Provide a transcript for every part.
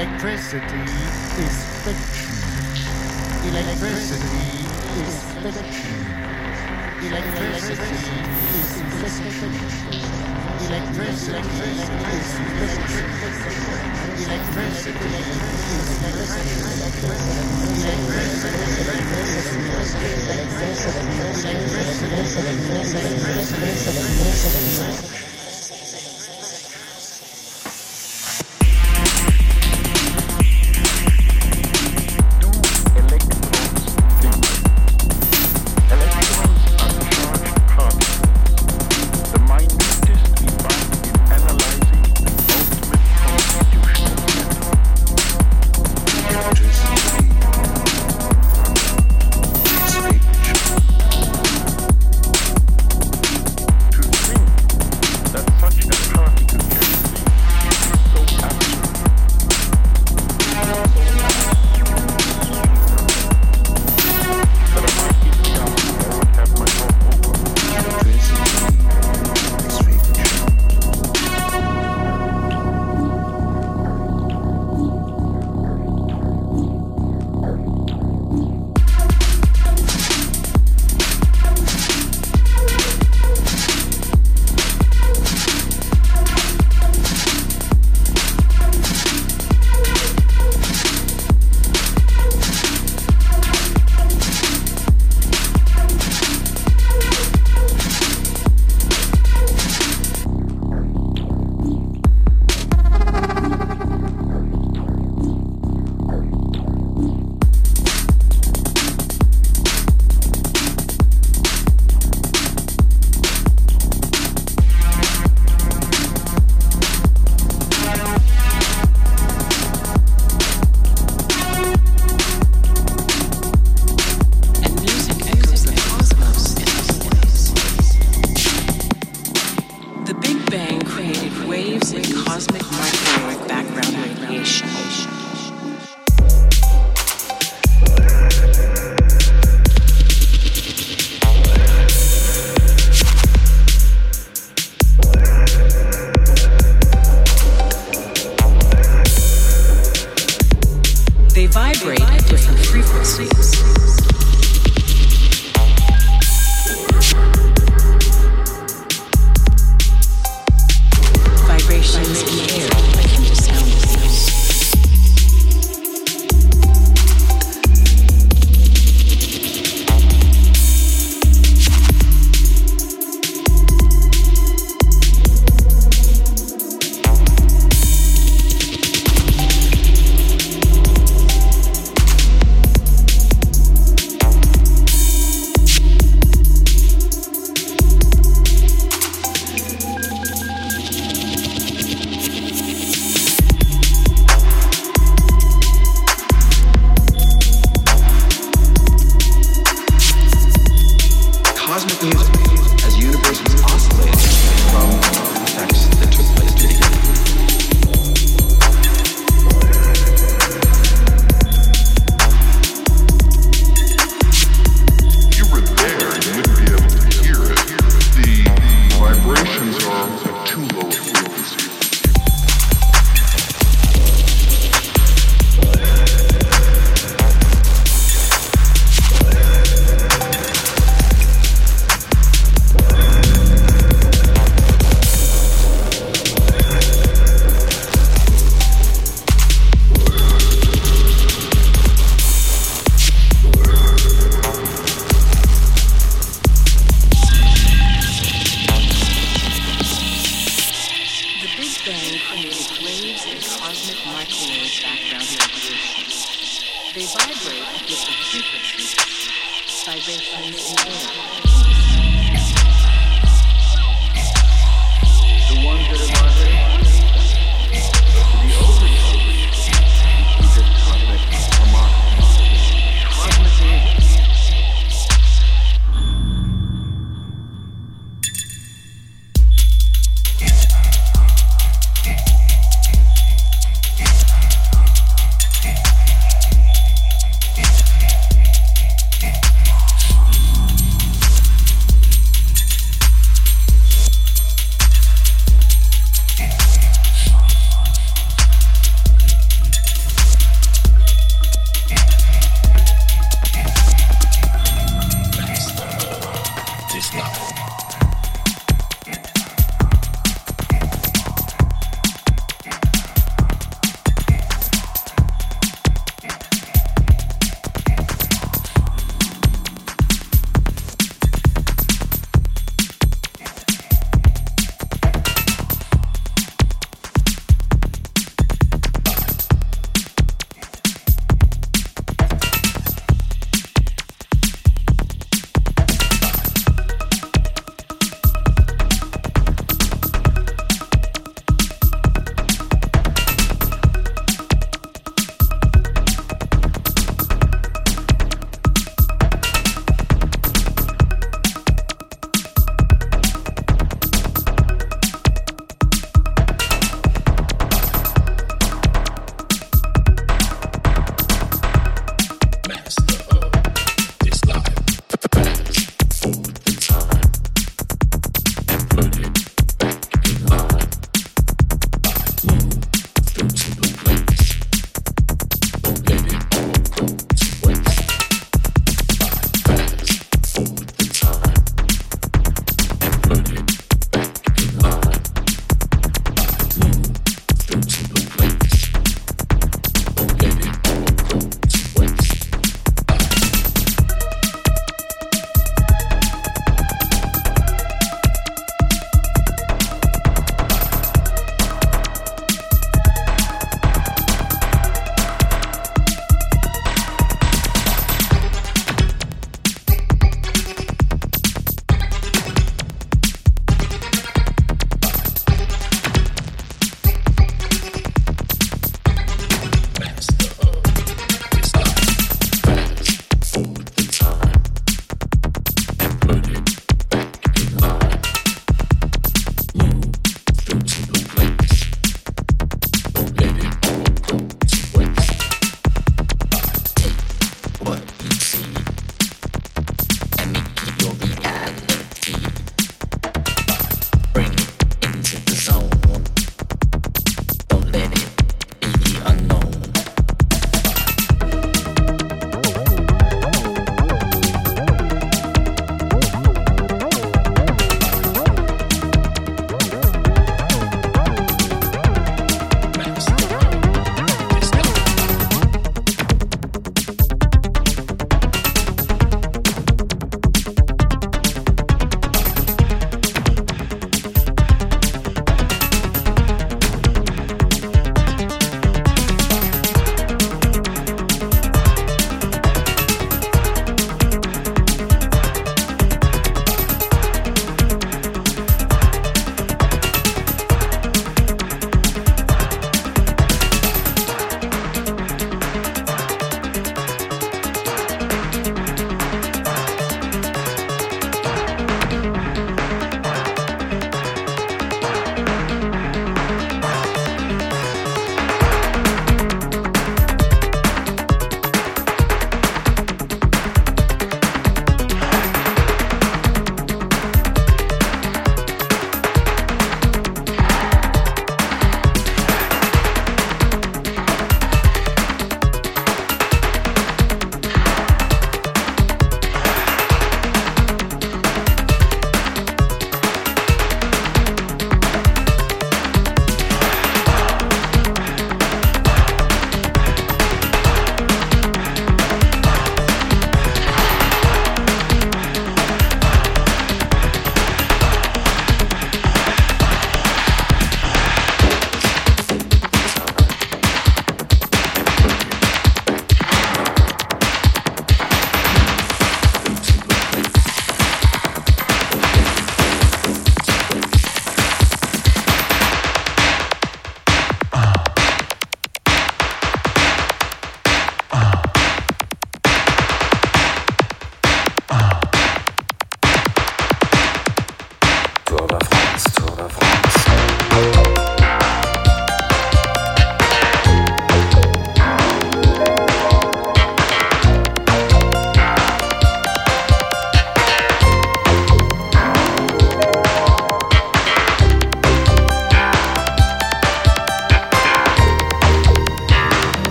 Electricity is fiction. Electricity is fiction. Electricity is fiction. Electricity is fiction. Electricity is fiction.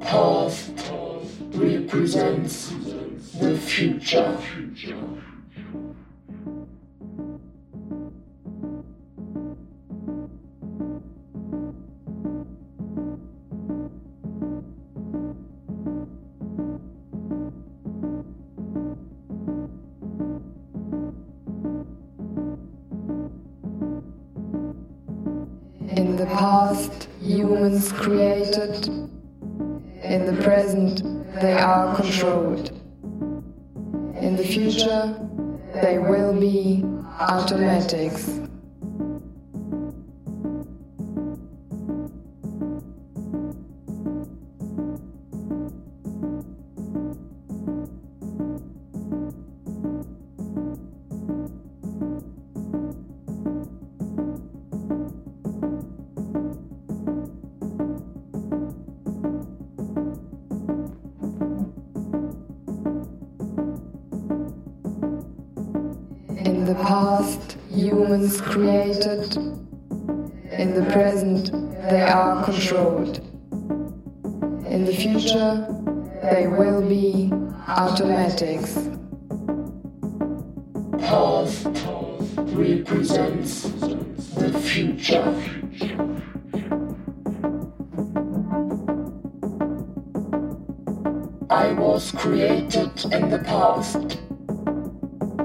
Past represents the future. In the past, humans created. In the present, they are controlled. In the future, they will be automatics. Past, humans created. In the present, they are controlled. In the future, they will be automatics. Past represents the future. I was created in the past.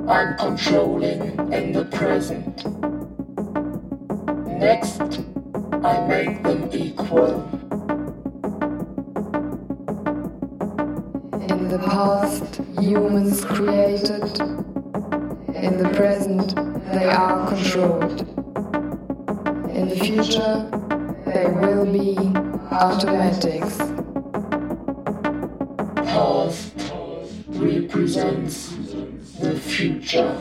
I'm controlling in the present. Next, I make them equal. In the past, humans created. In the present, they are controlled. In the future, they will be automatics. future.